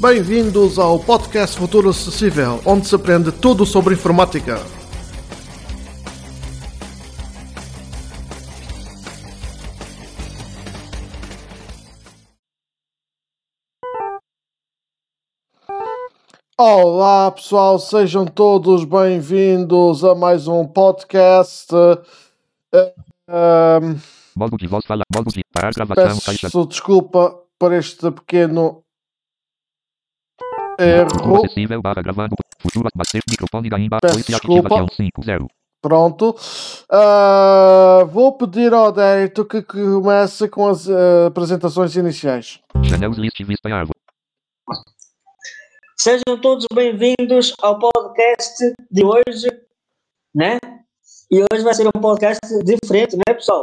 Bem-vindos ao podcast Futuro Acessível, onde se aprende tudo sobre informática. Olá pessoal, sejam todos bem-vindos a mais um podcast. Modo de voz fala. Modo de parar gravação. Caixa. peço desculpa por este pequeno erro. Acessível barra gravando. Futuro Master microfone da Imba. Peço 8 desculpa. ativação 50. Pronto. Ah, vou pedir ao Dérito que comece com as ah, apresentações iniciais. Channels list vista em árvore. Sejam todos bem-vindos ao podcast de hoje, né? E hoje vai ser um podcast diferente, né, pessoal?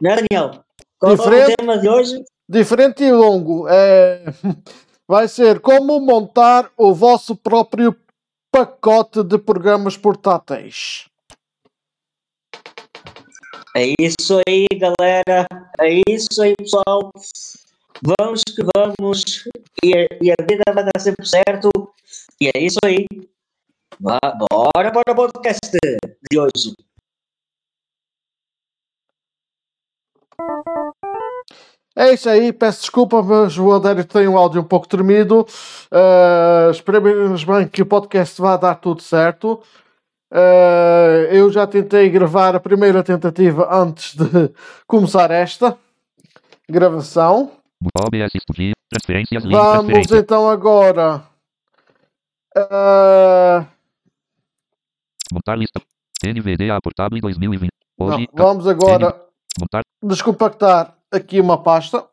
Né, Daniel? Qual é Diferente? o tema de hoje? Diferente e longo. É... Vai ser como montar o vosso próprio pacote de programas portáteis. É isso aí, galera. É isso aí, pessoal. Vamos que vamos. E, a- e a vida vai dar sempre certo. E é isso aí. Bora para o podcast de hoje. É isso aí, peço desculpa, mas o Adérito tem um áudio um pouco tremido. Uh, esperemos bem que o podcast vá dar tudo certo. Uh, eu já tentei gravar a primeira tentativa antes de começar esta gravação. Vamos então agora. uh, Montar lista. NVDA portátil 2020. não, Hoje. vamos agora descompactar aqui uma pasta.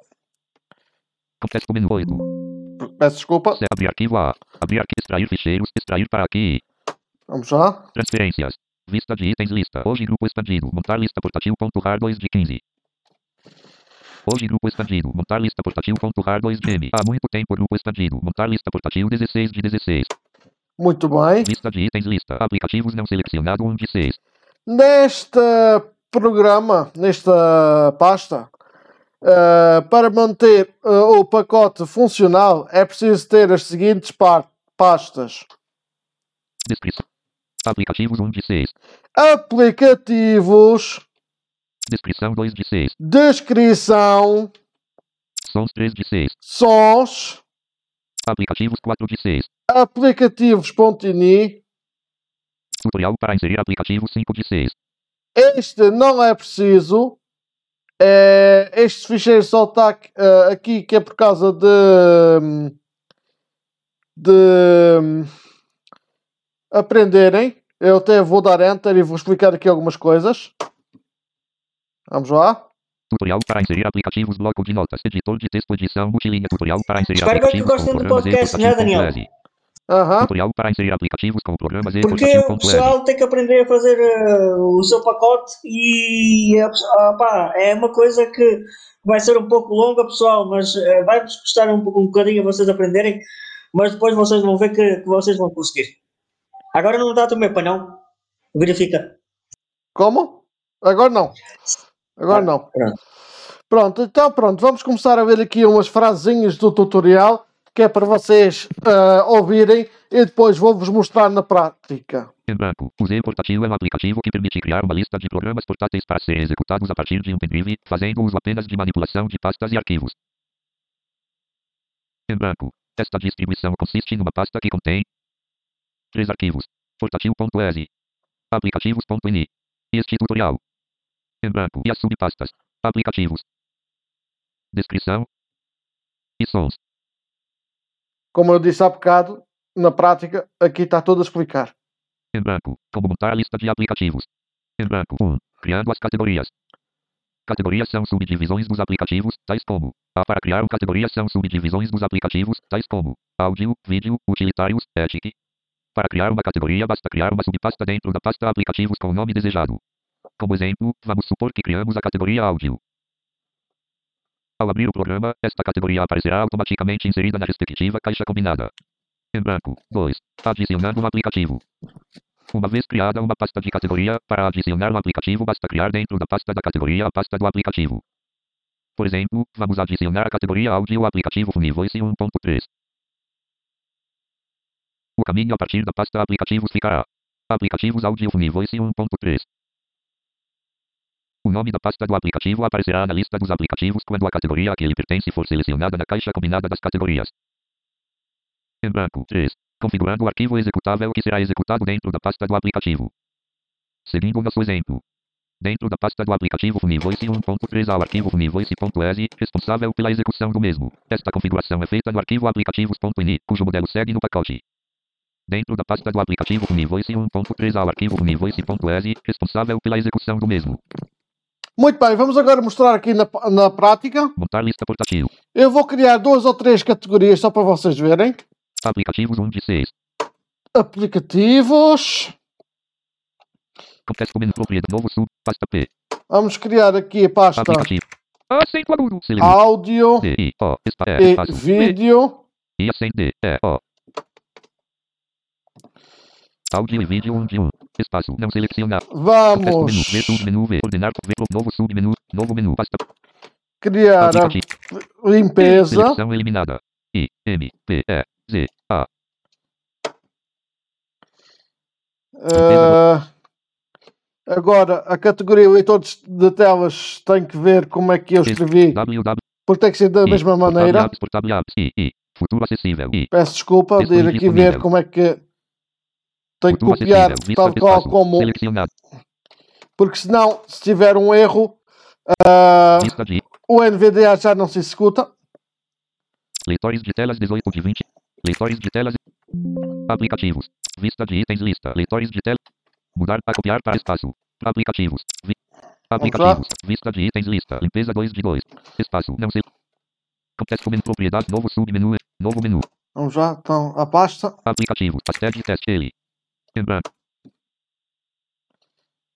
Contexto menu 8. Peço desculpa. Abrir arquivo A. Abrir arquivo. Extrair ficheiros. Extrair para aqui. Vamos lá. Transferências. Vista de itens lista. Hoje grupo expandido. Montar lista portátil. Ponto rar 2 de 15. Hoje grupo expandido. Montar lista portátil. Ponto rar 2 de M. Há muito tempo grupo expandido. Montar lista portátil 16 de 16. Muito bem. Lista de itens lista. Aplicativos não selecionado 1 de 6. Neste programa, nesta pasta, eh, para manter eh, o pacote funcional é preciso ter as seguintes pastas: Descrição. Aplicativos 1 de 6. aplicativos, Descrição 2 de 6. descrição, Sons 3 de 6. sons, Aplicativos 4 de 6. aplicativos.ini. Tutorial para inserir aplicativo 5 de 6. Este não é preciso. É, este ficheiro só está aqui, eh, aqui que é por causa de. hum, de. hum, aprenderem. Eu até vou dar enter e vou explicar aqui algumas coisas. Vamos lá. Tutorial para inserir aplicativos bloco de notas. Editor de texto edição multilinha. Tutorial para inserir Espero que aplicativos com gostem do podcast, né, Daniel? Tutorial para inserir aplicativos com programas e Porque o pessoal tem que aprender a fazer eh, o seu pacote e ah, pá, é uma coisa que vai ser um pouco longa, pessoal, mas eh, vai-vos custar um, um bocadinho a vocês aprenderem, mas depois vocês vão ver que, que vocês vão conseguir. Agora não dá também para não? Verifica. Como? Agora não. Agora não. Pronto. Pronto, então pronto, vamos começar a ver aqui umas frasinhas do tutorial que é para vocês ah, ouvirem e depois vou-vos mostrar na prática. Em branco. Z portátil é um aplicativo que permite criar uma lista de programas portáteis para serem executados a partir de um pendrive, fazendo uso apenas de manipulação de pastas e arquivos. Em branco. Esta distribuição consiste numa pasta que contém três arquivos. Portátil.exe. Aplicativos.ini. Este tutorial. Em branco. E as subpastas. Aplicativos. Descrição. E sons. Como eu disse há bocado, na prática, aqui está tudo a explicar. Em branco. Como montar a lista de aplicativos. Em branco. 1. Criando as categorias. Categorias são subdivisões dos aplicativos, tais como. A para criar uma categoria são subdivisões dos aplicativos, tais como. Áudio, vídeo, utilitários, ETIC. Para criar uma categoria basta criar uma subpasta dentro da pasta aplicativos com o nome desejado. Como exemplo, vamos supor que criamos a categoria áudio. Ao abrir o programa, esta categoria aparecerá automaticamente inserida na respectiva caixa combinada. Em branco. 2. Adicionando um aplicativo. Uma vez criada uma pasta de categoria, para adicionar um aplicativo basta criar dentro da pasta da categoria a pasta do aplicativo. Por exemplo, vamos adicionar a categoria áudio ao aplicativo Funivoice 1.3. O caminho a partir da pasta aplicativos ficará. Aplicativos Audio Univoice 1.3. O nome da pasta do aplicativo aparecerá na lista dos aplicativos quando a categoria a que ele pertence for selecionada na caixa combinada das categorias. Em branco 3. Configurando o arquivo executável que será executado dentro da pasta do aplicativo. Seguindo nosso exemplo. Dentro da pasta do aplicativo Funivoice 1.3 ao arquivo funivoice.exe, responsável pela execução do mesmo. Esta configuração é feita no arquivo aplicativos.ini, cujo modelo segue no pacote. Dentro da pasta do aplicativo Funivoice 1.3 ao arquivo funivoice.exe, responsável pela execução do mesmo. Muito bem, vamos agora mostrar aqui na, na prática. Montar lista portátil. Eu vou criar duas ou três categorias só para vocês verem. Aplicativos 1 de 6. Aplicativos. Contexto menu propriedade novo sub, pasta P. Vamos criar aqui a pasta Aplicativo. Acento agudo. Select. áudio D, I, O, espa, E, e vídeo. I, acento D, E, O. Áudio e vídeo 1 de 1. Espaço. Não selecionar. Contexto menu. Vamos V, submenu V. Ordenar. V, novo submenu. Novo menu. Pasta. criar a limpeza. Seleção eliminada. I, M, P, E, Z, A. Ah, agora, a categoria leitor de- telas tem que ver como é que eu escrevi, porque tem que ser da mesma maneira. Peço desculpa de ir aqui ver como é que tenho que copiar tal qual como, porque senão, se tiver um erro, de o NVDA já não se executa. Leitores de telas 18 de 20. Leitores de telas. Aplicativos. Vista de itens lista. Leitores de tela. Mudar para copiar para espaço. Aplicativos. Vi... Aplicativos. Vista de itens lista. Limpeza 2 de 2. Espaço. Não sei. Contexto menu propriedade. Novo submenu. Novo menu. Vamos já, então, a pasta. Aplicativos. Pastel de teste. Ele. Em branco.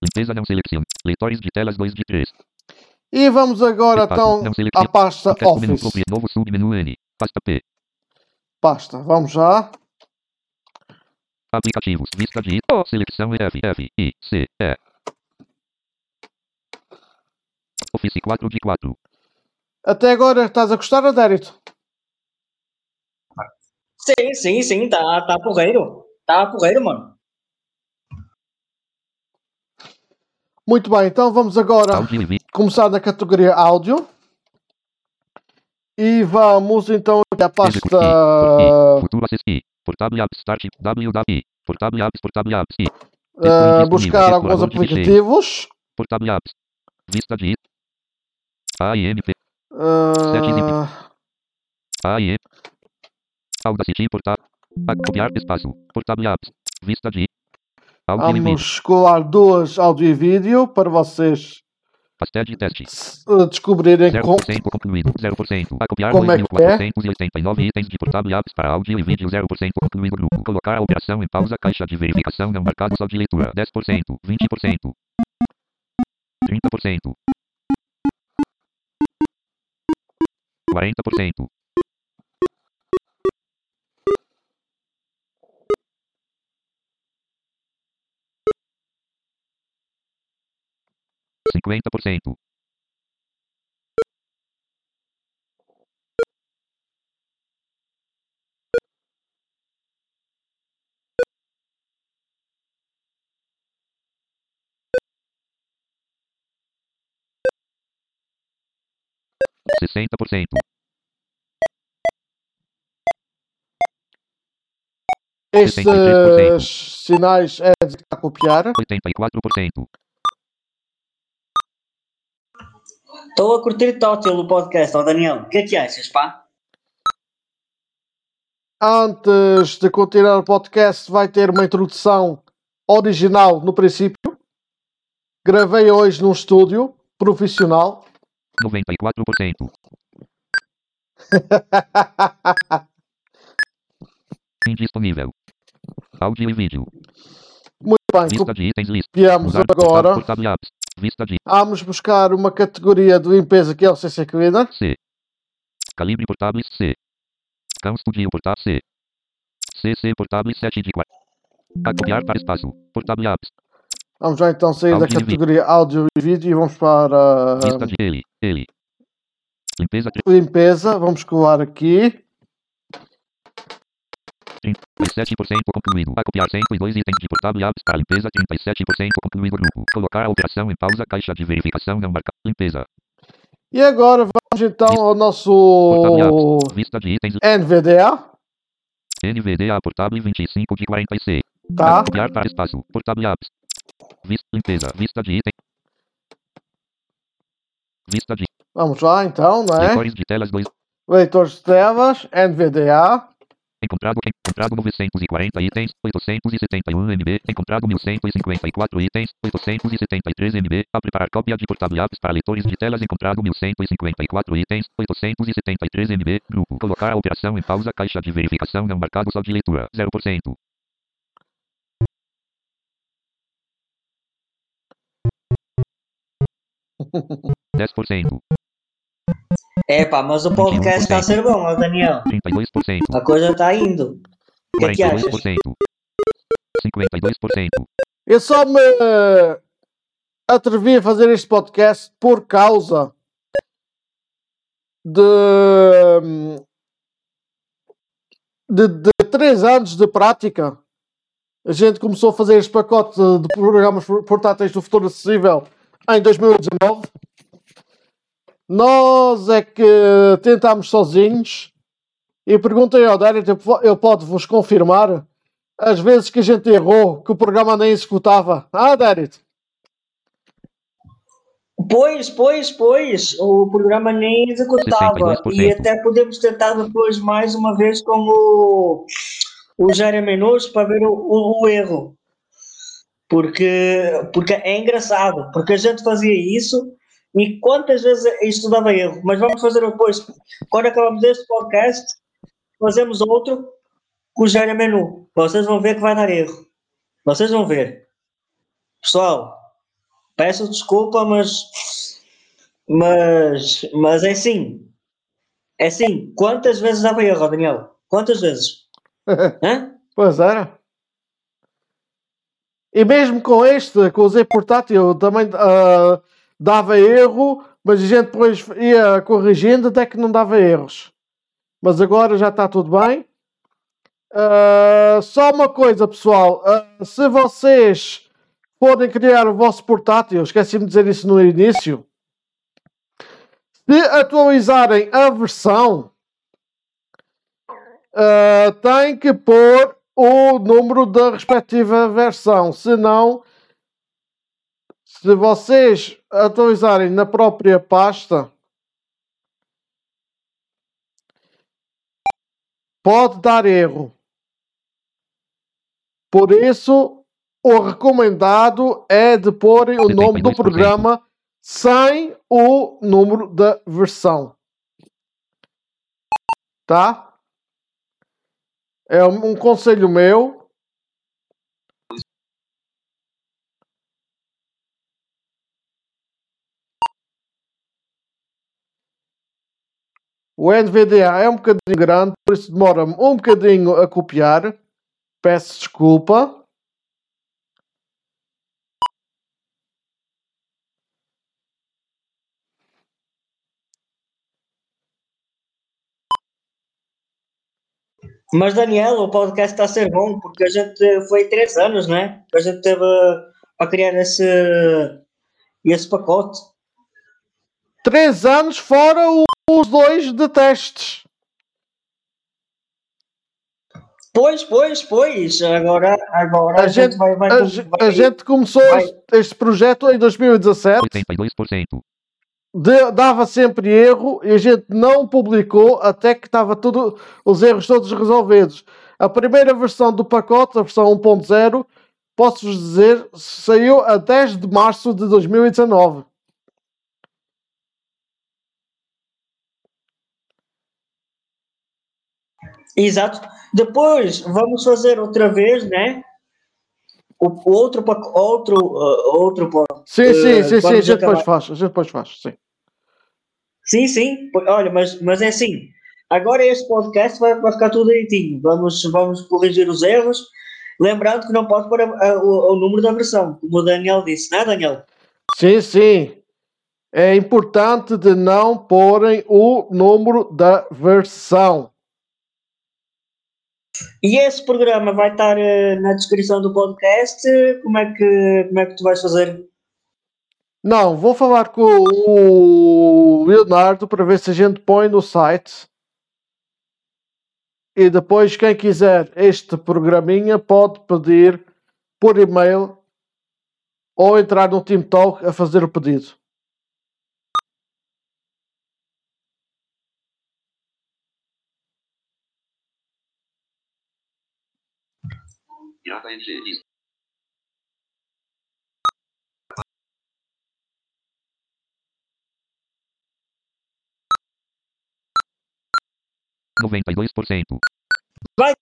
Limpeza não selecione. Leitores de telas 2 de 3. E vamos agora, então, à pasta Office. Novo submenu N. Pasta P. Pasta, vamos já. Aplicativos. Vista de O. Seleção F. F. I. C. E. Office 4 de 4. Até agora estás a gostar, Adérito? Sim, sim, sim, tá, tá porreiro. Tá porreiro, mano. Muito bem, então vamos agora vídeo. começar na categoria áudio. E vamos então aqui à pasta disponível. buscar alguns aplicativos. Vista de AIMP. Ah, AIM. Audacity. A copiar espaço. Portable Apps. Vista de. Vamos colar duas áudio e vídeo para vocês Pastel de teste. ah, descobrirem com, 0% concluído. 0%. A copiar Como é que é? 2.489 itens de portátil apps para áudio e vídeo. 0% concluído grupo. Colocar a operação em pausa. Caixa de verificação não marcado só de leitura. 10%. 20%. 30%. 40%. Cinquenta por cento. Sessenta por cento. estes sinais é de copiar. Oitenta e quatro por cento. Estou a curtir total o podcast, ó Daniel. O que é que achas, pá? Antes de continuar o podcast, vai ter uma introdução original no princípio. Gravei hoje num estúdio profissional. Noventa e quatro por cento. Indisponível. Áudio e vídeo. Muito bem, copiamos Usar agora. Vista de Vamos buscar uma categoria de limpeza que é o CC Cleaner. C. Calibre portáveis C. Cão Studio portátil C. CC portáveis 7 de 4. A copiar para espaço. Apps. Vamos já então sair da categoria áudio e vídeo e vamos para Vista de ele. Ele. Limpeza limpeza. Vamos colar aqui. 37% concluído. A copiar 102 itens de portátil e apps para limpeza. 37% concluído grupo. Colocar a operação em pausa. Caixa de verificação não marca. Limpeza. E agora vamos então ao nosso. Vista de itens. NVDA, NVDA portátil 25 de 40C. tá? Copiar para espaço. Portátil apps. Vista, limpeza. Vista de item. Vista de Vamos lá então, não é? leitores de telas 2. Leitores de telas, NVDA, Encontrado, encontrado 940 itens, 871 MB. Encontrado 1154 itens, 873 MB. A preparar cópia de portátil apps para leitores de telas. Encontrado 1154 itens, 873 MB. Grupo. Colocar a operação em pausa. Caixa de verificação não marcado só de leitura. 0%. Dez por cento, É pá, mas o podcast está a ser bom, ó Daniel. trinta e dois por cento, A coisa está indo. O que é que achas? por cento, cinquenta e dois por cento, Eu só me eh, atrevi a fazer este podcast por causa de, hum, de, de três anos de prática. A gente começou a fazer este pacote de programas portáteis do futuro acessível em 2019. Nós é que tentámos sozinhos e perguntei ao Derek, ele pode vos confirmar as vezes que a gente errou, que o programa nem executava. Ah, Derek, Pois, pois, pois, o programa nem executava 62%. e até podemos tentar depois mais uma vez com o, o Jair Menus para ver o, o- o erro. Porque, porque é engraçado, porque a gente fazia isso e quantas vezes isto dava erro. Mas vamos fazer depois, quando acabamos este podcast, fazemos outro com o Jair Menu. Vocês vão ver que vai dar erro. Vocês vão ver. Pessoal, peço desculpa, mas mas mas é assim. É assim, quantas vezes dava erro, Daniel? Quantas vezes? Hã? pois era. E mesmo com este, com o Z portátil, também ah, dava erro, mas a gente depois ia corrigindo até que não dava erros. Mas agora já está tudo bem. Ah, só uma coisa, pessoal. ah, se vocês forem criar o vosso portátil, esqueci-me de dizer isso no início. Se atualizarem a versão, ah, tem que pôr o número da respectiva versão. Senão, se vocês atualizarem na própria pasta, pode dar erro. Por isso, o recomendado é de porem o nome do 72%. programa sem o número da versão. Tá? É um conselho meu. O NVDA é um bocadinho grande, por isso demora um bocadinho a copiar. Peço desculpa. Mas Daniel, o podcast está a ser bom porque a gente foi três anos, não é? A gente teve a criar esse, esse pacote. Três anos fora o- os dois de testes. Pois, pois, pois. Agora, agora A a, gente, gente- vai, vai, A, vai- a gente começou vai. este, este projeto em 2017. 82%, de- dava sempre erro e a gente não publicou até que estava tudo os erros todos resolvidos. A primeira versão do pacote, a versão 1.0, posso-vos dizer, saiu a 10 de março de 2019. Exato. Depois vamos fazer outra vez, né? O, outro outro uh, outro Sim, Eh, sim, sim, sim, a gente depois faz, a gente depois faz, sim. Sim, sim. Olha, mas, mas é assim. Agora este podcast vai, vai ficar tudo direitinho. Vamos, vamos corrigir os erros. Lembrando que não pode pôr a- a- o, o número da versão, como o Daniel disse, não é, Daniel? Sim, sim. É importante de não porem o número da versão. E esse programa vai estar uh, na descrição do podcast. Como é que, como é que tu vais fazer? Não, vou falar com o Leonardo para ver se a gente põe no site. E depois, quem quiser este programinha pode pedir por e-mail ou entrar no Team Talk a fazer o pedido. JNG. Noventa e dois por cento. Vai!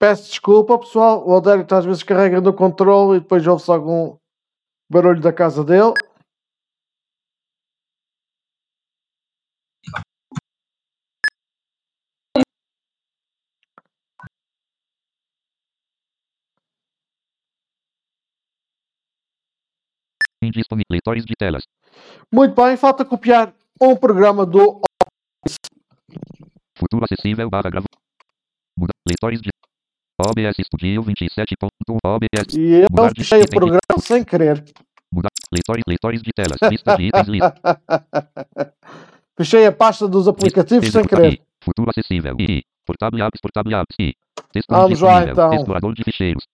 Peço desculpa, pessoal. O está às vezes carregando o controle e depois ouve-se algum barulho da casa dele. Indisponível. Leitores de telas. Muito bem, falta copiar um programa do Futuro acessível barra gravo. Muda. Leitores de OBS Studio 27.1 OBS. e eu Mudar fechei o de- programa sem querer. Mudar. Leitores, leitores de telas. Lista de itens. Lista. fechei a pasta dos aplicativos sem Executar. querer. Futuro acessível. I. Portable apps. Portable apps. I. Texto Vamos lá, então. Explorador de ficheiros.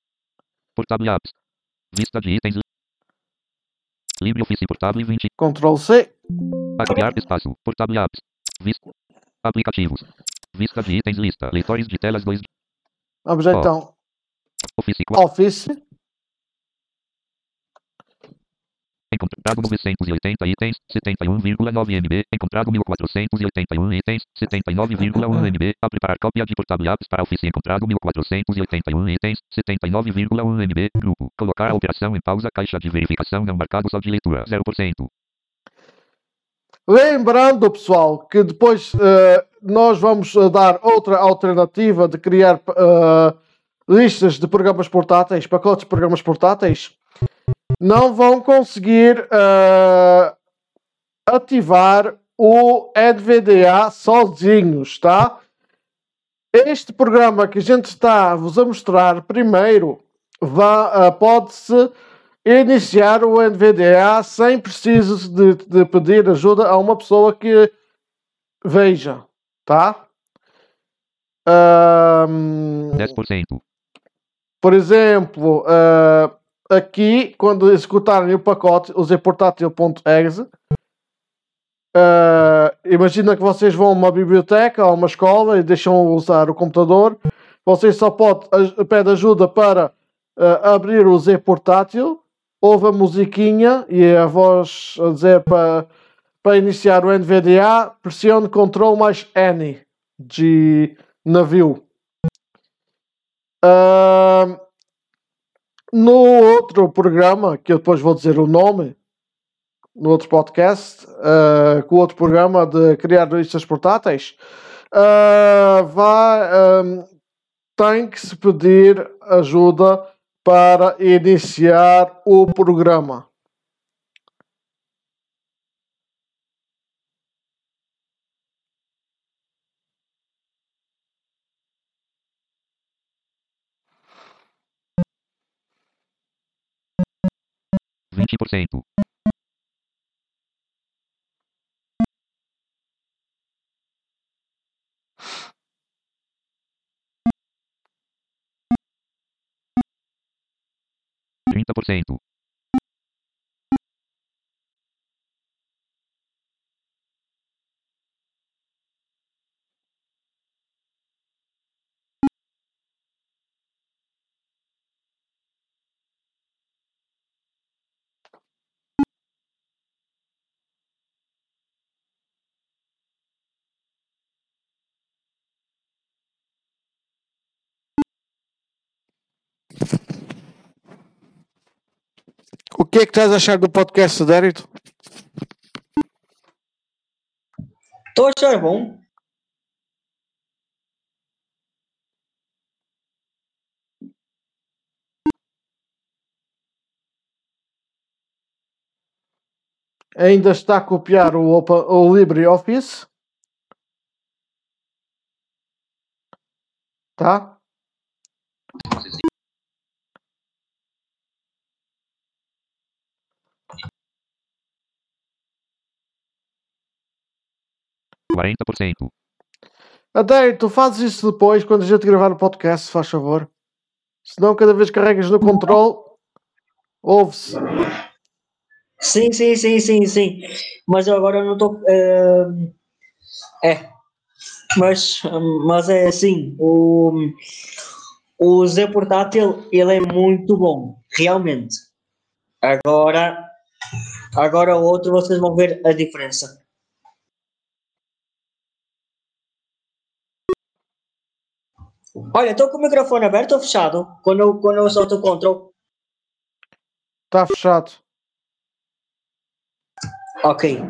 Portable apps. Vista de itens. LibreOffice Portable 20. Ctrl C. Copiar espaço. Portable apps. Vista. Aplicativos. Vista de itens. Lista. Leitores de telas 2. Vamos Ó. então. Office 4. Office. Encontrado 980 itens, 71,9 MB. Encontrado 1481 itens, 79,1 MB. A preparar cópia de portable apps para Office. Encontrado 1481 itens, 79,1 MB. Grupo. Colocar a operação em pausa. Caixa de verificação não marcado só de leitura. 0%. Lembrando, pessoal, que depois eh, nós vamos eh, dar outra alternativa de criar eh, listas de programas portáteis, pacotes de programas portáteis. Não vão conseguir eh, ativar o NVDA sozinhos, tá? Este programa que a gente está a vos a mostrar primeiro eh, pode-se iniciar o NVDA sem preciso de, de pedir ajuda a uma pessoa que veja, tá? Ahm, 10%. por exemplo, ah, aqui, quando executarem o pacote, o zportátil.exe, ah, imagina que vocês vão a uma biblioteca ou uma escola e deixam usar o computador. Vocês só pode, a- pede ajuda para ah, abrir o Z portátil, ouve a musiquinha e a voz a dizer para, para iniciar o NVDA, pressione Ctrl mais N de navio. Ahm, no outro programa, que eu depois vou dizer o nome, no outro podcast, ah, com o outro programa de criar listas portáteis, ah, vai, ahm, tem que se pedir ajuda para iniciar o programa. Vinte por cento, trinta por cento, O que é que estás a achar do podcast, Dérito? Estou a achar bom. Ainda está a copiar o, o LibreOffice. Tá? Quarenta por cento. Até tu fazes isso depois, quando a gente gravar o podcast, se faz favor. Senão, cada vez que carregas no controle, ouve-se. Sim, sim, sim, sim, sim. Mas eu agora não estou. é. Mas, mas é assim, o, o Z portátil ele é muito bom, realmente. Agora, agora o outro vocês vão ver a diferença. Olha, estou com o microfone aberto ou fechado? Quando eu, quando eu solto o control. Está fechado. Ok.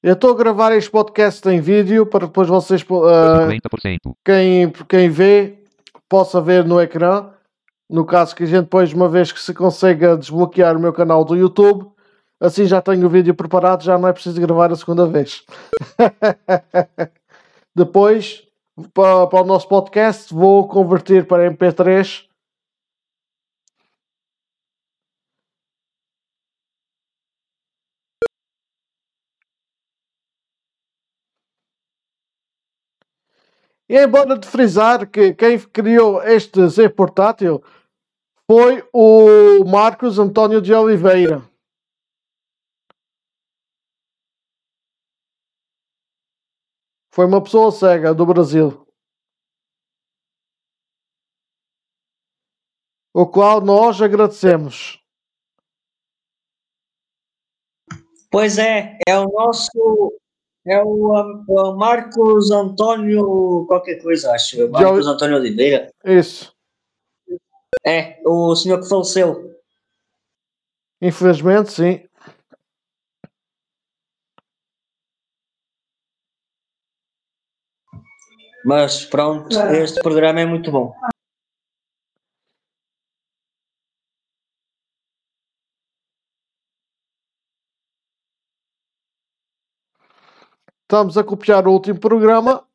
Eu estou a gravar este podcast em vídeo para depois vocês, uh, quem, quem vê, possa ver no ecrã. No caso que a gente depois, uma vez que se consiga desbloquear o meu canal do YouTube, assim já tenho o vídeo preparado, já não é preciso gravar a segunda vez. depois, para, para o nosso podcast, vou converter para MP3 E é embora de frisar que quem criou este Z portátil foi o Marcos António de Oliveira. Foi uma pessoa cega do Brasil. O qual nós agradecemos. Pois é, é o nosso. É o, um, o Marcos Antônio. qualquer coisa, acho. Marcos Antônio Oliveira. Isso. É, o senhor que faleceu. Infelizmente, sim. Mas pronto, este programa é muito bom. Estamos a copiar o último programa.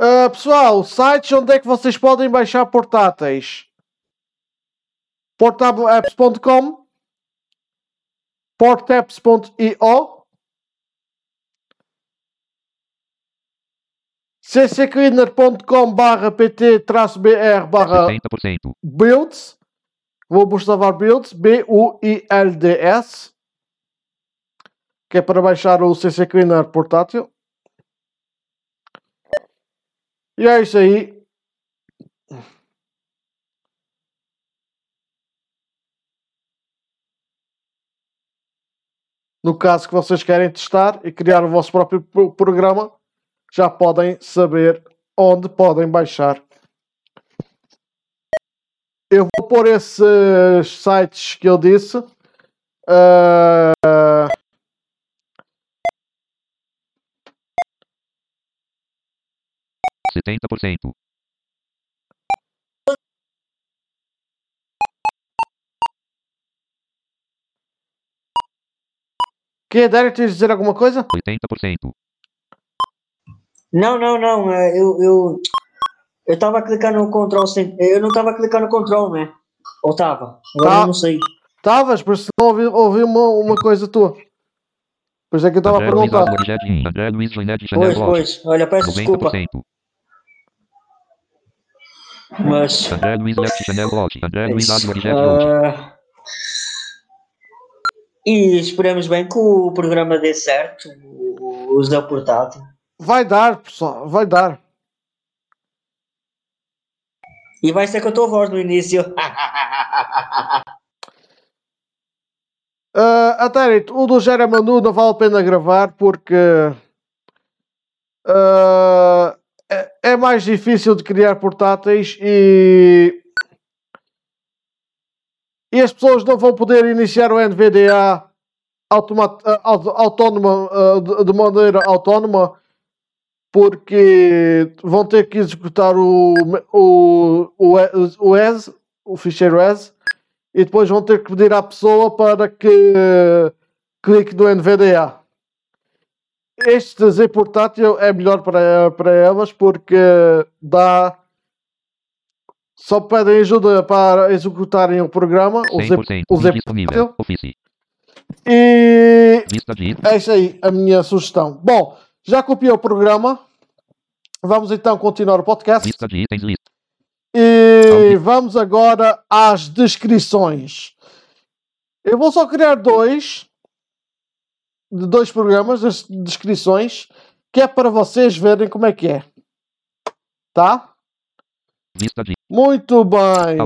Uh, pessoal, sites onde é que vocês podem baixar portáteis? portableapps.com portaps.io ccleaner.com barra pt br barra 70%. builds. Vou buscar builds B-U-I-L-D-S que é para baixar o CC Cleaner portátil. E é isso aí No caso que vocês querem testar e criar o vosso próprio pro- programa, já podem saber onde podem baixar. Eu vou pôr esses sites que eu disse. ah, setenta por cento, que Derek, de dizer alguma coisa? oitenta por cento, Não, não, não. é, Eu eu eu estava a clicar no control sem. Eu não estava a clicar no control, né? Ou estava? Agora Tá. eu não sei. Estavas, por isso não ouvi, ouvi uma, uma coisa tua. Pois é que eu estava a André Luiz Jardim, André Luiz Janete Chanel Pois, pois. Olha, peço desculpa. 90%. Mas. André Luiz Left Chanel Lodge, André Luiz isso. Ah, e esperemos bem que o programa dê certo. O Zé Portátil. Vai dar, pessoal, vai dar. E vai ser com a tua voz no início. Uh, até o do Manu não vale a pena gravar porque uh, é mais difícil de criar portáteis e, e as pessoas não vão poder iniciar o NVDA uh, autónoma, uh, de, maneira autónoma porque vão ter que executar o, o, o, o ES, o ficheiro ES e depois vão ter que pedir à pessoa para que uh, clique no NVDA. Este Z portátil é melhor para, para elas porque dá. Só pedem ajuda para executarem o programa, o Z, o Z portátil. E é isso aí a minha sugestão. Bom, já copiei o programa. Vamos então continuar o podcast. De. E vamos agora às descrições. Eu vou só criar dois, de dois programas, as descrições, que é para vocês verem como é que é. Tá? Muito bem.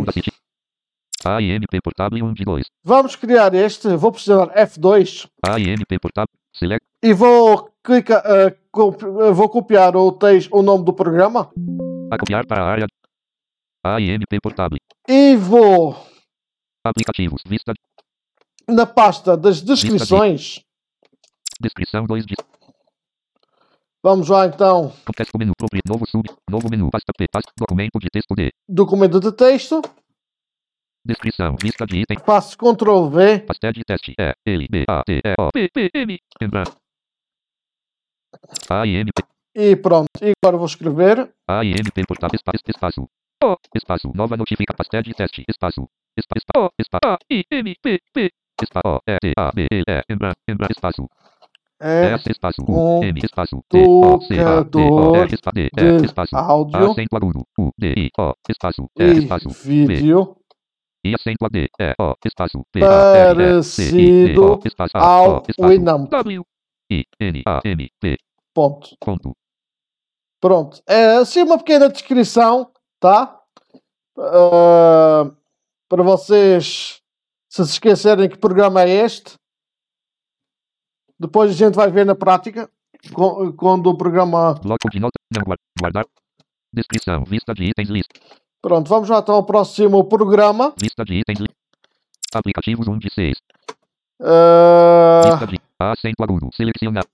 Portável 1 de 2. Vamos criar este. Vou pressionar F2. AIMP portável. Select. E vou clicar, uh, vou copiar o texto, o nome do programa. A copiar para a área AIMP portátil. E vou. Aplicativos. Vista. Na pasta das descrições. De... Descrição 2 de. Vamos lá então. Contexto menu próprio. Novo sub. Novo menu. Pasta P. Pasta. Documento de texto D. Documento de texto. Descrição. Vista de item. Passo Ctrl V. Pasta de teste. E. L. B. A. T. E. O. P. P. M. Entrar. AIMP. E pronto. E agora vou escrever. AIMP portátil. Espaço. Espaço. O, espaço, nova notifica pastel de teste, espaço, espaço, espaço, A, I, M, P, P, espaço, O, E, T, A, B, E, embra, embra, espaço. É S, espaço, U, M, espaço, T, O, C, A, D, O, R, espaço, D, E, espaço, áudio, acento agudo, U, D, I, O, espaço, E, espaço, vídeo, e acento D, E, O, espaço, P, A, R, E, C, I, D, O, espaço, A, O, espaço, W, I, N, A, M, P, ponto. Ponto. Pronto. É assim uma pequena descrição tá? Uh, para vocês se se esquecerem que programa é este. Depois a gente vai ver na prática quando o programa. Guardar. Descrição, vista de itens, lista. Pronto, vamos lá então ao próximo programa. Lista de itens, aplicativos 1 de 6. Uh... Lista de acento agudo, selecionar.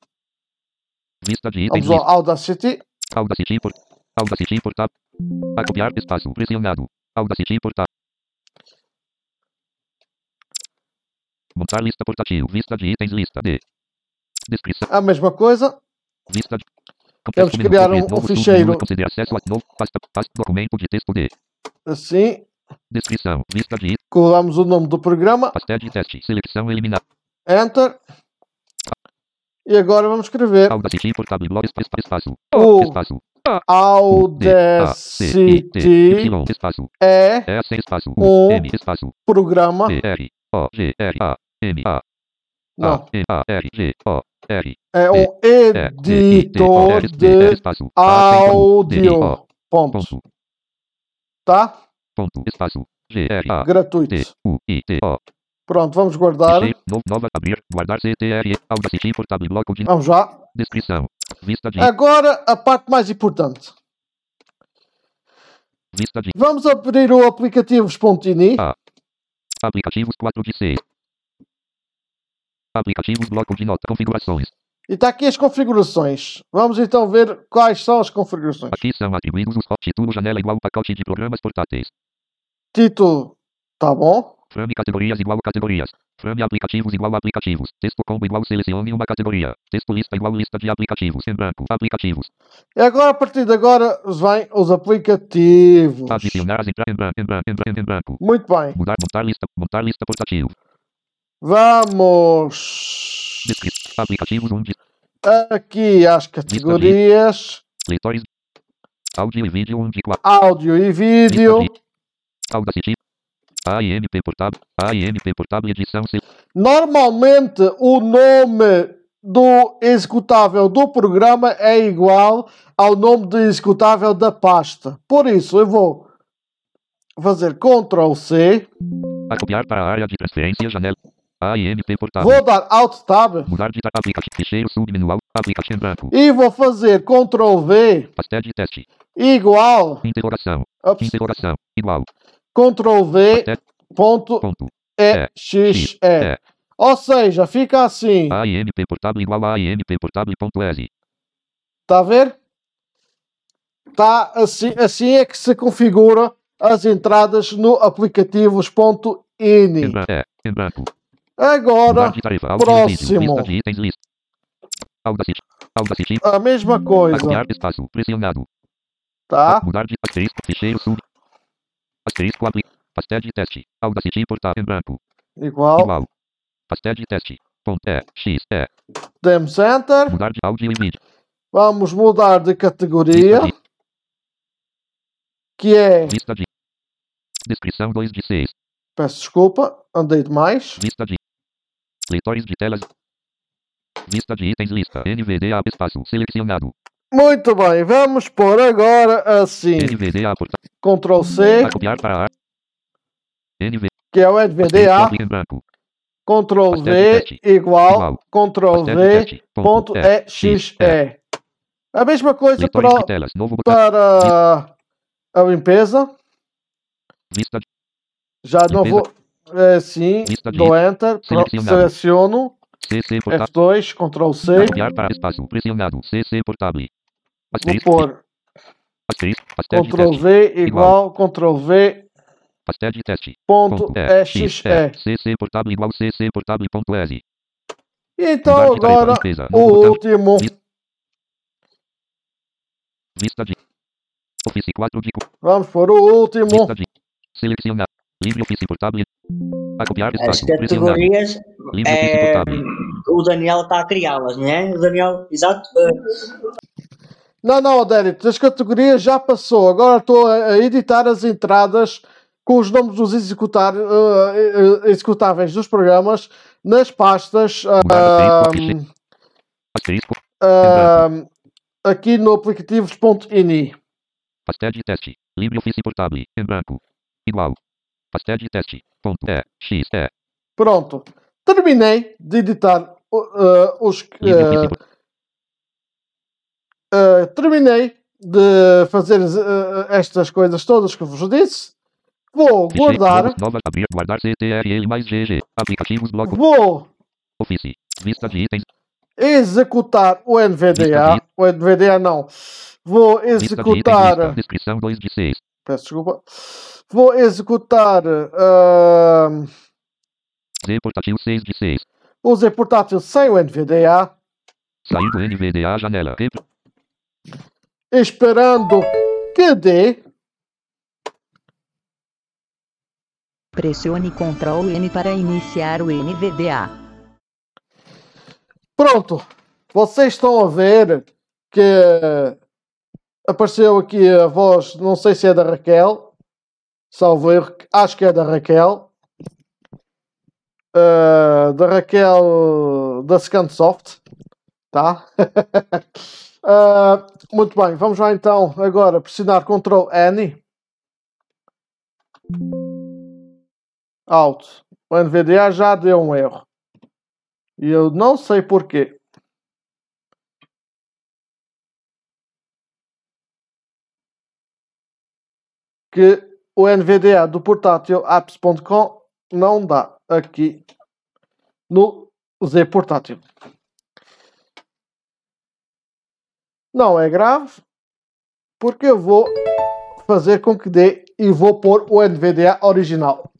Vista de itens. Vamos ao Audacity. Audacity, por... Audacity, portar. A copiar espaço pressionado. Audacity portar. Montar lista portátil. Vista de itens. Lista de. Descrição. A mesma coisa. Vista de. Temos que criar um, ficheiro. Conceder acesso a pasta, documento de texto de. Assim. Descrição. Vista de. Colamos o nome do programa. Pasta de teste. Seleção eliminar. Enter. E agora vamos escrever. Audacity portátil. Blog espaço. O espaço. Audacity é um programa não. É um editor de áudio. Ponto. Tá? Ponto. Espaço. Gratuito. Pronto, vamos guardar. Nova abrir, guardar CTR, Audacity portátil bloco de. Vamos já. Descrição. Vista de. Agora a parte mais importante. Vista de. Vamos abrir o aplicativos.ini. Ah. Aplicativos 4 de 6. Aplicativos bloco de nota configurações. E está aqui as configurações. Vamos então ver quais são as configurações. Aqui são atribuídos os título janela igual pacote de programas portáteis. Título, tá bom. Frame categorias igual categorias. Frame aplicativos igual aplicativos. Texto combo igual selecione uma categoria. Texto lista igual lista de aplicativos. Em branco, aplicativos. E agora, a partir de agora, vem os aplicativos. Adicionar as em branco, em branco, em branco, em branco. Muito bem. Mudar, montar lista, montar lista portátil. Vamos. Descrição. Aplicativos 1 de... Aqui as categorias. Leitores. Áudio e vídeo 1 de 4. Áudio e vídeo. Audacity. AIMP portátil, AIMP portátil edição. Normalmente o nome do executável do programa é igual ao nome do executável da pasta. Por isso eu vou fazer Ctrl C, A copiar para a área de transferência, janela. AIMP portável. vou dar Alt Tab Mudar de aplicativo. Ficheiro submenu. Aplicativo branco. e vou fazer Ctrl V Pastel de teste. igual, Interrogação. ups, Interrogação. Igual. Ctrl V ponto Ponto. E X E. É. Ou seja, fica assim, AIMP portável igual a AIMP portável.exe. tá a ver? Tá assim, assim é que se configura as entradas no aplicativos.ini. Em branco. Agora, próximo. A mesma coisa, espaço. Pressionado. tá? Mudar de asterisco. Ficheiro sub. Asterisco apli. Pastel de teste. Audacity portável em branco. Igual, Igual. Pastel de teste. Ponto E. X. E. demos Enter. Mudar de áudio e vídeo. Vamos mudar de categoria, de. que é, Lista de. Descrição 2 de 6. peço desculpa, andei demais. Lista de. Leitores de telas. Lista de itens. Lista. NVDA espaço. Selecionado. Muito bem, vamos pôr agora assim, NVDA portável. Ctrl C, copiar para. NV. que é o NVDA. Ctrl V igual. Ctrl V, ponto. EXE. A mesma coisa para, telas. Para a limpeza. Já não vou. É Lista de dou Enter, seleciono, CC portável. F2, Ctrl C, copiar para espaço. Pressionado. CC portável. vou Asterisco. pôr. Pastel de Ctrl. V igual, Ctrl V, Pastel de teste. ponto Ponto. EXE. CC portável igual CC portável.exe. Então Mudar de tarefa, agora o último. Lista de. Office 4 de. Vamos pôr o último. Lista de. Selecionar. LibreOffice portável. A copiar As. Pressionado. categorias, é, o Daniel está a criá-las, não é? O Daniel, exato. eh, Não, não, Adérito, as categorias já passou. Agora estou a editar as entradas com os nomes dos executar, eh, executáveis dos programas nas pastas Asterisco. ahm, aqui no aplicativos.ini. Pastel de teste. LibreOffice portável. Em branco. Igual. Pastel de teste. Ponto E. X. E. Pronto. Terminei de editar uh, os. Uh, uh, terminei de fazer estas coisas todas que vos disse. Vou guardar. Novas. Abrir. Guardar CTRL mais GG. Aplicativos. Bloco. Vou Office. Lista de itens. executar o NVDA. De- O NVDA não. Vou Lista de itens. executar. Descrição 2 de 6. Peço desculpa. Vou executar. Uh, Z portátil 6 de 6. o Z portátil sem o NVDA. Sair do NVDA janela. Esperando que dê. Pressione Ctrl N para iniciar o NVDA. Pronto. Vocês estão a ver que apareceu aqui a voz, não sei se é da Raquel, salvo erro, acho que é da Raquel. Uh, da Raquel da Scansoft, tá? Uh, muito bem, vamos lá então agora pressionar Ctrl N. Alto. O NVDA já deu um erro. E eu não sei porquê. Que o NVDA do portátil apps.com não dá aqui no Z portátil. Não é grave, porque eu vou fazer com que dê e vou pôr o NVDA original.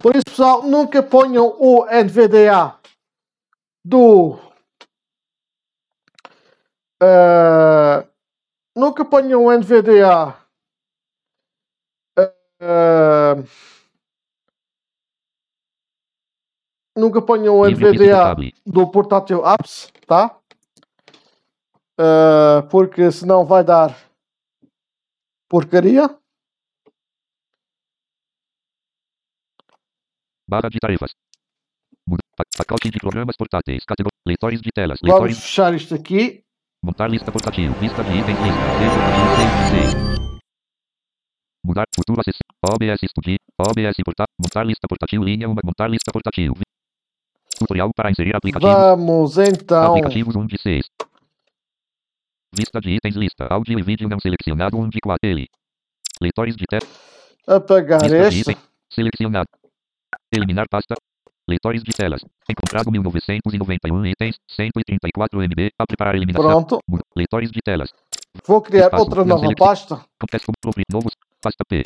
Por isso, pessoal, nunca ponham o NVDA do. eh, nunca ponham o NVDA. Eh, nunca ponham o NVDA do portátil apps, tá? Eh, porque senão vai dar porcaria. Barra de tarefas. Pacote de programas portáteis. Categor... Leitores de telas. Vamos fechar isto aqui. Montar lista portátil. Lista de itens. Lista. 6 de 6. Mudar futuro acessível. OBS Studio. OBS portátil. Montar lista portátil linha 1. Montar lista portátil. Tutorial para inserir aplicativo. Vamos então. Aplicativos 1 de 6. Vista de itens lista. Áudio e vídeo não selecionado 1 de 4. Ele. Leitores de tela. Apagar este. Selecionado. Eliminar pasta. Leitores de telas. Encontrado 1991 itens. 134 MB. Apre para eliminação. Pronto. Leitores de telas. Vou criar Espaço. outra nova pasta Contexto. Novos. Pasta P.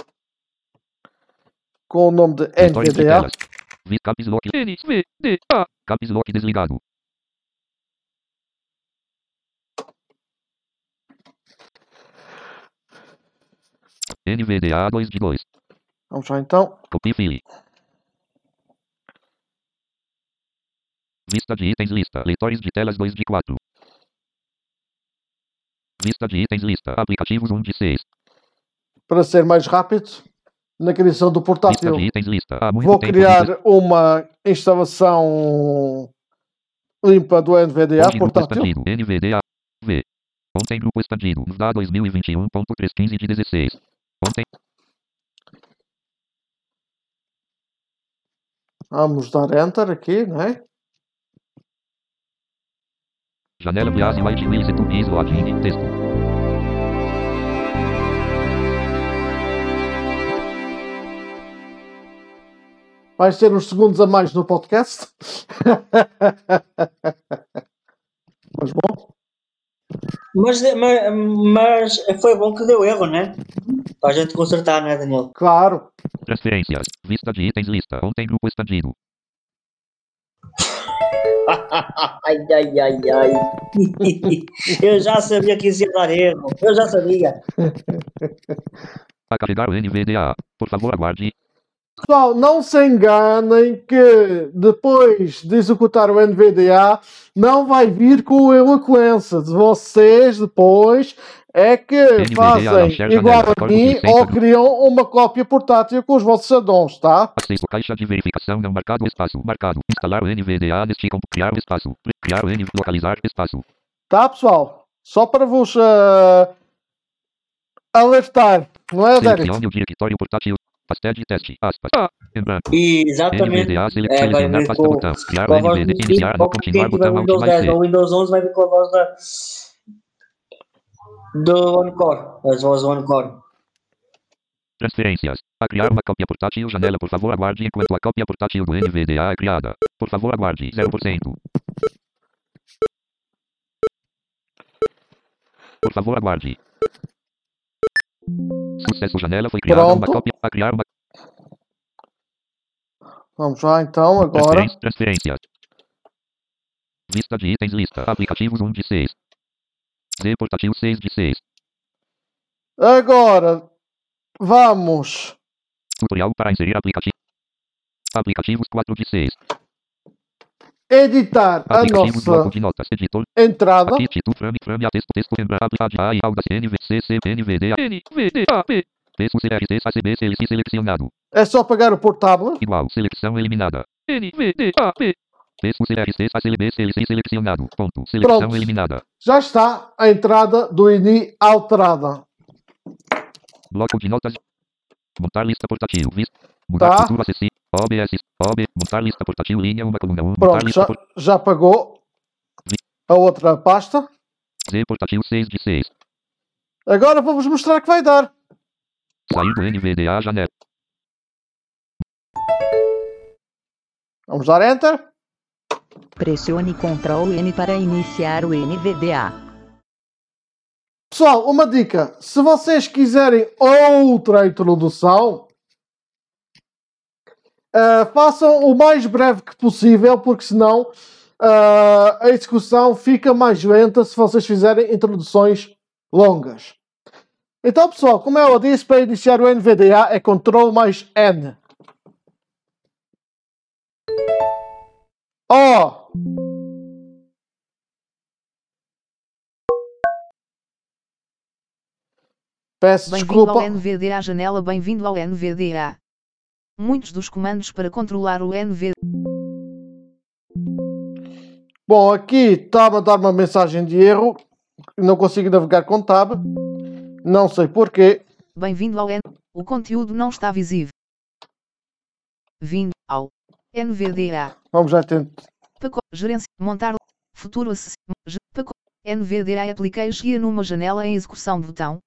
com o nome de NVDA. Vi Caps Lock. N, V, D, A. Caps Lock desligado. NVDA 2 de 2. Vamos lá então. Copy file. Vista de itens lista. Leitores de telas 2 de 4. Vista de itens lista. Aplicativos 1 de 6. Para ser mais rápido, na criação do portátil, vou criar uma instalação limpa do NVDA Hoje portátil. NVDA. V. Ontem grupo expandido. VDA 2021.315 de 16. Ontem. Vamos dar Enter aqui, né? Janela Biase White e Tunis Login. Texto. Vai ser uns segundos a mais no podcast. Mas bom, Mas, mas, mas foi bom que deu erro, né? Para a gente consertar, né, Daniel? claro. Transferências. Vista de itens lista. Ontem grupo expandido. ai, ai, ai, ai. Eu já sabia que isso ia dar erro. Eu já sabia. A carregar o NVDA. Por favor, aguarde. Pessoal, não se enganem que depois de executar o NVDA não vai vir com a eloquência de vocês depois é que NVDA fazem igual a mim ou criam uma cópia portátil com os vossos addons, tá? Acesso caixa de verificação não marcado espaço. Marcado. Instalar o NVDA. Criar espaço. Criar o. Localizar espaço. Tá, pessoal? Só para vos ah, alertar, não é, Derek? Selecione o diretório portátil. Pastel de teste. Aspas. Ah. Em branco. Exatamente. NVDA sele- É, vai vir com, botão. Criar com o a voz NVDA. do Iniciar. Continuar botão. Windows mais 10 C. ou Windows 11 vai vir com a voz da, do OneCore. As vozes do OneCore. Transferências. A criar uma cópia portátil. Janela. Por favor, aguarde enquanto a cópia portátil do NVDA é criada. Por favor, aguarde. 0%. Por favor, aguarde. Sucesso. Janela foi criada uma Pronto. cópia. A criar uma Vamos lá então, agora. Transferência- Transferências. Vista de itens lista. Aplicativos 1 de 6. Z portátil 6 de 6. Agora vamos Tutorial para inserir aplicativo. Aplicativos 4 de 6. Editar a nossa de notas. Editor. entrada. Título. É só pegar o portável. Igual, seleção eliminada. NVD, A, P. Texto, CRC, ACB, CLC selecionado. Ponto. Seleção Pronto. eliminada. Já está a entrada do INI alterada. Bloco de notas. Montar lista portátil. Vista. Mudar Tá. futuro acessível. OBS. OB. Montar lista portátil. Linha 1, coluna 1. Montar Pronto, lista já, por... já pagou a outra pasta. Z portátil 6 de 6. Agora vou-vos mostrar que vai dar. Sair do NVDA janela. Vamos dar Enter. Pressione Ctrl N para iniciar o NVDA. Pessoal, uma dica. Se vocês quiserem outra introdução, ah, façam o mais breve que possível, porque senão ah, a execução fica mais lenta se vocês fizerem introduções longas. Então, pessoal, como eu disse, para iniciar o NVDA é Ctrl mais N. Oh! Peço Bem-vindo ao desculpa. NVDA janela Bem-vindo ao NVDA. Muitos dos comandos para controlar o NVDA Bom, aqui está a dar uma mensagem de erro. Não consigo navegar com tab. Não sei porquê. Bem-vindo ao N. O conteúdo não está visível. Vindo ao NVDA. Vamos já tentar. Pacote. Gerência. Montar. Futuro acess- ge- Pacote. NVDA Application e numa janela em execução botão.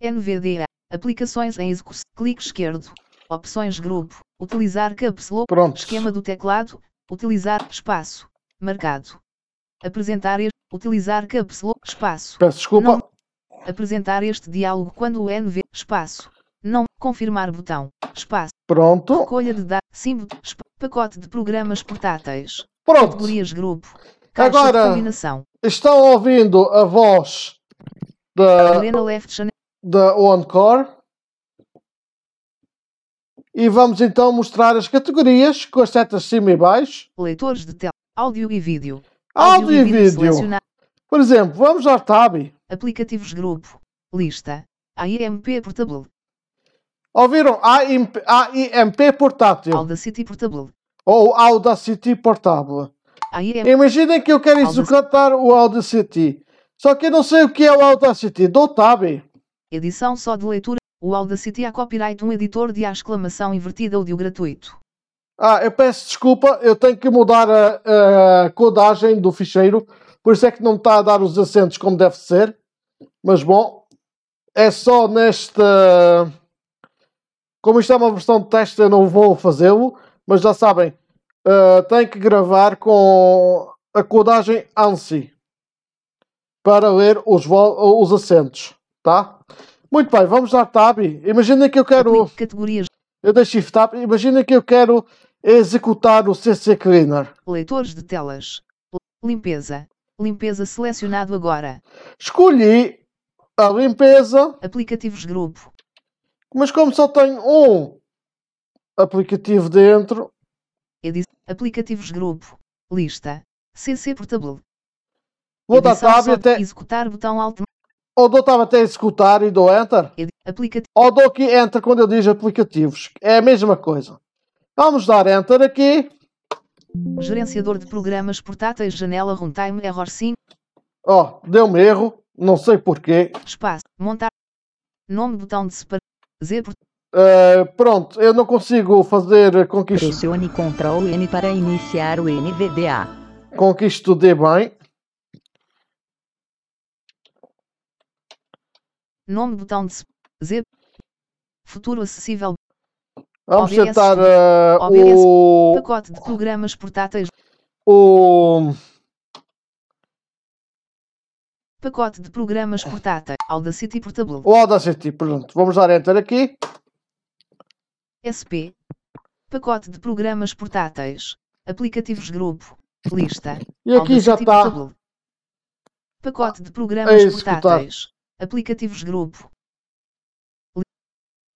NVDA. Aplicações em execução. Clique esquerdo. Opções grupo. Utilizar caps lock. Pronto. Esquema do teclado. Utilizar espaço. Marcado. Apresentar este. Utilizar caps lock. Espaço. Peço desculpa. Não. Apresentar este diálogo quando o NV. Espaço. Não. Confirmar botão. Espaço. Pronto. Recolha de dados. Símbolo. Pacote de programas portáteis. Pronto. Categorias grupo. Caixa Agora-. Estão ouvindo a voz da, Channel. Da OneCore. E vamos então mostrar as categorias com as setas cima e baixo. Leitores de tela. Áudio e vídeo. Áudio e vídeo. Por exemplo, vamos ao Tab. Aplicativos grupo. Lista. AIMP Portable. Ouviram AIMP, AIMP portátil Audacity Portable. ou Audacity portátil. AIMP. Imaginem que eu quero Audacity. executar o Audacity. Só que eu não sei o que é o Audacity. Dou Tab. Edição só de leitura. O Audacity há copyright um editor de A exclamação invertida ou de o gratuito. Ah, eu peço desculpa, eu tenho que mudar a, a codagem do ficheiro, por isso é que não está a dar os acentos como deve ser. Mas bom, é só nesta. Como isto é uma versão de teste, eu não vou fazê-lo, mas já sabem, ah, tenho que gravar com a codagem ANSI para ler os, os acentos, tá? Muito bem, vamos dar tab. Imaginem que eu quero. Categorias. Eu dei Shift Tab. Imagina que eu quero executar o CC Cleaner. Leitores de telas. Limpeza. Limpeza selecionado agora. Escolhi a limpeza, Aplicativos grupo. mas como só tenho um aplicativo dentro, Edi aplicativos grupo. Lista. CC Portable. vou dar Edição Tab até. Executar botão Alt. Ou dou Tab até executar e dou Enter. Aplicativo. Ou dou aqui Enter quando eu digo aplicativos. É a mesma coisa. Vamos dar Enter aqui. Gerenciador de programas portáteis. Janela Runtime Error 5. Ó, deu-me erro. Não sei porquê. Espaço. Montar. Nome botão de separar. Z. por- Uh, pronto, eu não consigo fazer com que isto, Pressione Ctrl N para iniciar o NVDA. com que isto dê bem. Nome botão de Z. Futuro acessível. Vamos OBS, tentar uh, OBS, o, Pacote de programas portáteis. o. Pacote de programas portáteis. Audacity Portable. O Audacity, pronto. Vamos dar Enter aqui. SP. Pacote de programas portáteis. Aplicativos grupo. Lista. E aqui já Audacity está. Portable. Pacote de programas executar. portáteis. Aplicativos grupo.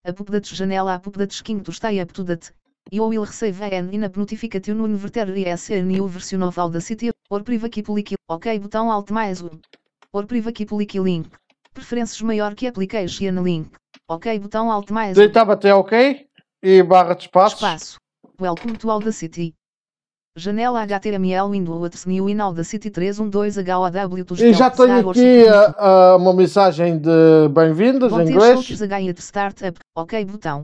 Updates janela Updates quinto está up to date. You will receive an in-app notification when there is a new version of Audacity or private public. Ok botão Alt mais um. Or private public link. Preferências maior que application link. Ok botão Alt mais um. Deitava até OK. E barra de espaços. Espaço. Welcome to Audacity. Janela HTML Windows New in Audacity 312 HOW to E já tenho aqui uh, uma mensagem de bem-vindas em inglês. Startup. Ok botão.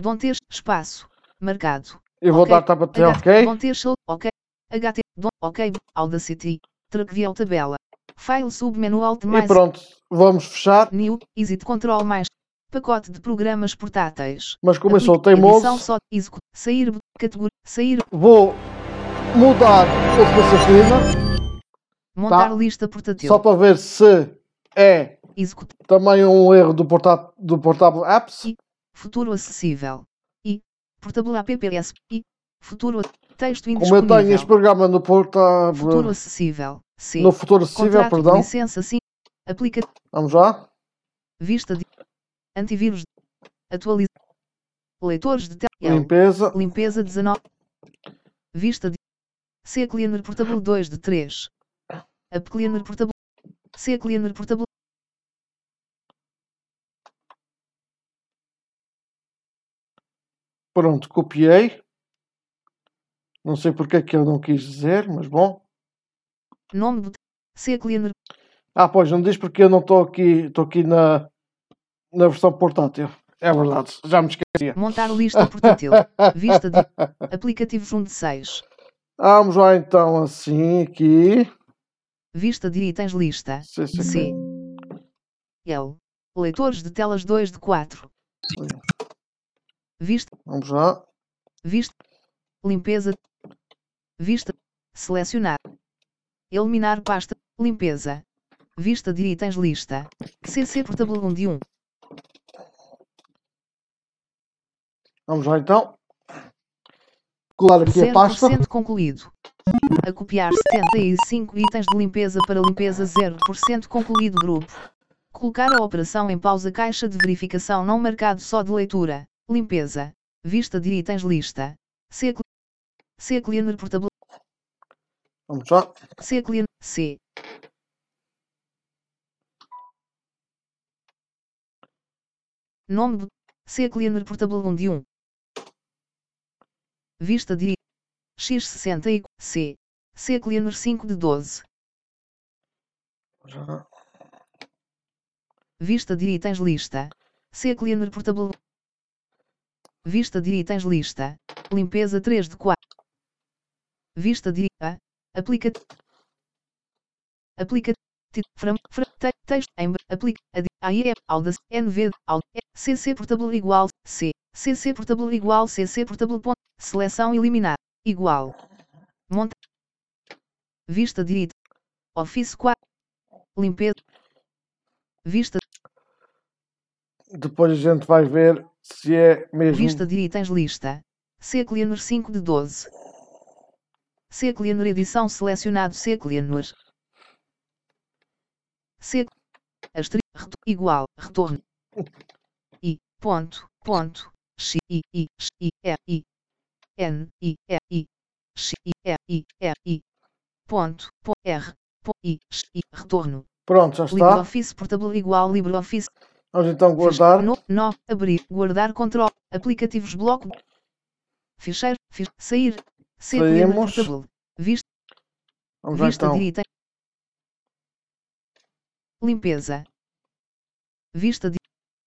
Dontes. Espaço. Marcado. Eu vou dar tab até OK. Dontes. Ok. HT. Ok. Audacity. Trackview tabela. File submenu Alt E mais. pronto, vamos fechar. New. Exit Control mais. Pacote de programas portáteis. Mas Aplica- teimoso, Edição só. Execu- Sair. Categoria. Sair. vou mudar CC Cleaner Montar Tá. lista portátil. só para ver se é Executar. também um erro do, portá do Portable Apps. Futuro acessível. E. Portable APPS. E. Futuro. Texto Como eu indisponível. tenho este programa no Futuro Portable. acessível. C. No futuro acessível, Contrato perdão. licença sim. Aplica. Vamos lá. Vista de. Antivírus. Atualiza. Leitores de tela. Limpeza. Limpeza 19. Vista de. C Cleaner Portable 2 de 3. Up Cleaner Portable. C Cleaner Portable. Pronto, copiei. Não sei porque é que eu não quis dizer, mas bom. Nome do. C Cleaner. Ah, pois, não diz porque eu não estou aqui, estou aqui na, na versão portátil. É verdade, já me esquecia. Montar lista portátil. Vista de aplicativos 1 de 6. Vamos lá então assim aqui. Vista de itens lista. Sim, sim. C. L. Leitores de telas 2 de 4. Vista. Vamos lá. Vista. Limpeza. Vista. Selecionar. Eliminar pasta. Limpeza. Vista de itens lista. CC Portable 1 de 1. Vamos lá então. Colar aqui a pasta. 0% concluído. A copiar 75 itens de limpeza para limpeza 0% concluído grupo. Colocar a operação em pausa caixa de verificação não marcado só de leitura. Limpeza. Vista de itens lista. C. C Cleaner Portable. Vamos lá. C Cleaner. C. Nome do C Cleaner Portable 1 de 1. Vista de X60 e C. C Cleaner 5 de 12. Vamos lá. Vista de itens lista. C Cleaner Portable. Vista de itens lista. Limpeza 3 de 4. Vista de A. Aplica. Aplica. From, from, te, texto em aplica ad, AE Audas NV Aud CC Portable igual C CC Portable igual CC Portable ponto seleção eliminar igual monta vista de it Office 4 limpeza vista Depois a gente vai ver se é mesmo. Vista de itens lista. C Cleaner 5 de 12. C Cleaner edição selecionado C C astri, reto- igual retorno. I ponto ponto X I I X I E I N I E I X I E I E I ponto po- R po- I X I retorno. Pronto, já está. LibreOffice Portable igual LibreOffice Vamos então guardar. no, no, abrir, guardar control, aplicativos bloco, ficheiro, fi, sair, C Saímos. portable, vista, Vamos vista então. de item, limpeza, vista de,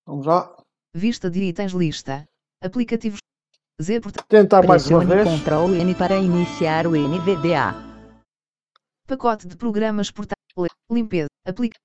Vamos lá. vista de itens lista, aplicativos, Z porta, Tentar mais uma vez. Ctrl N para iniciar o NVDA. pacote de programas portátil, limpeza, aplica,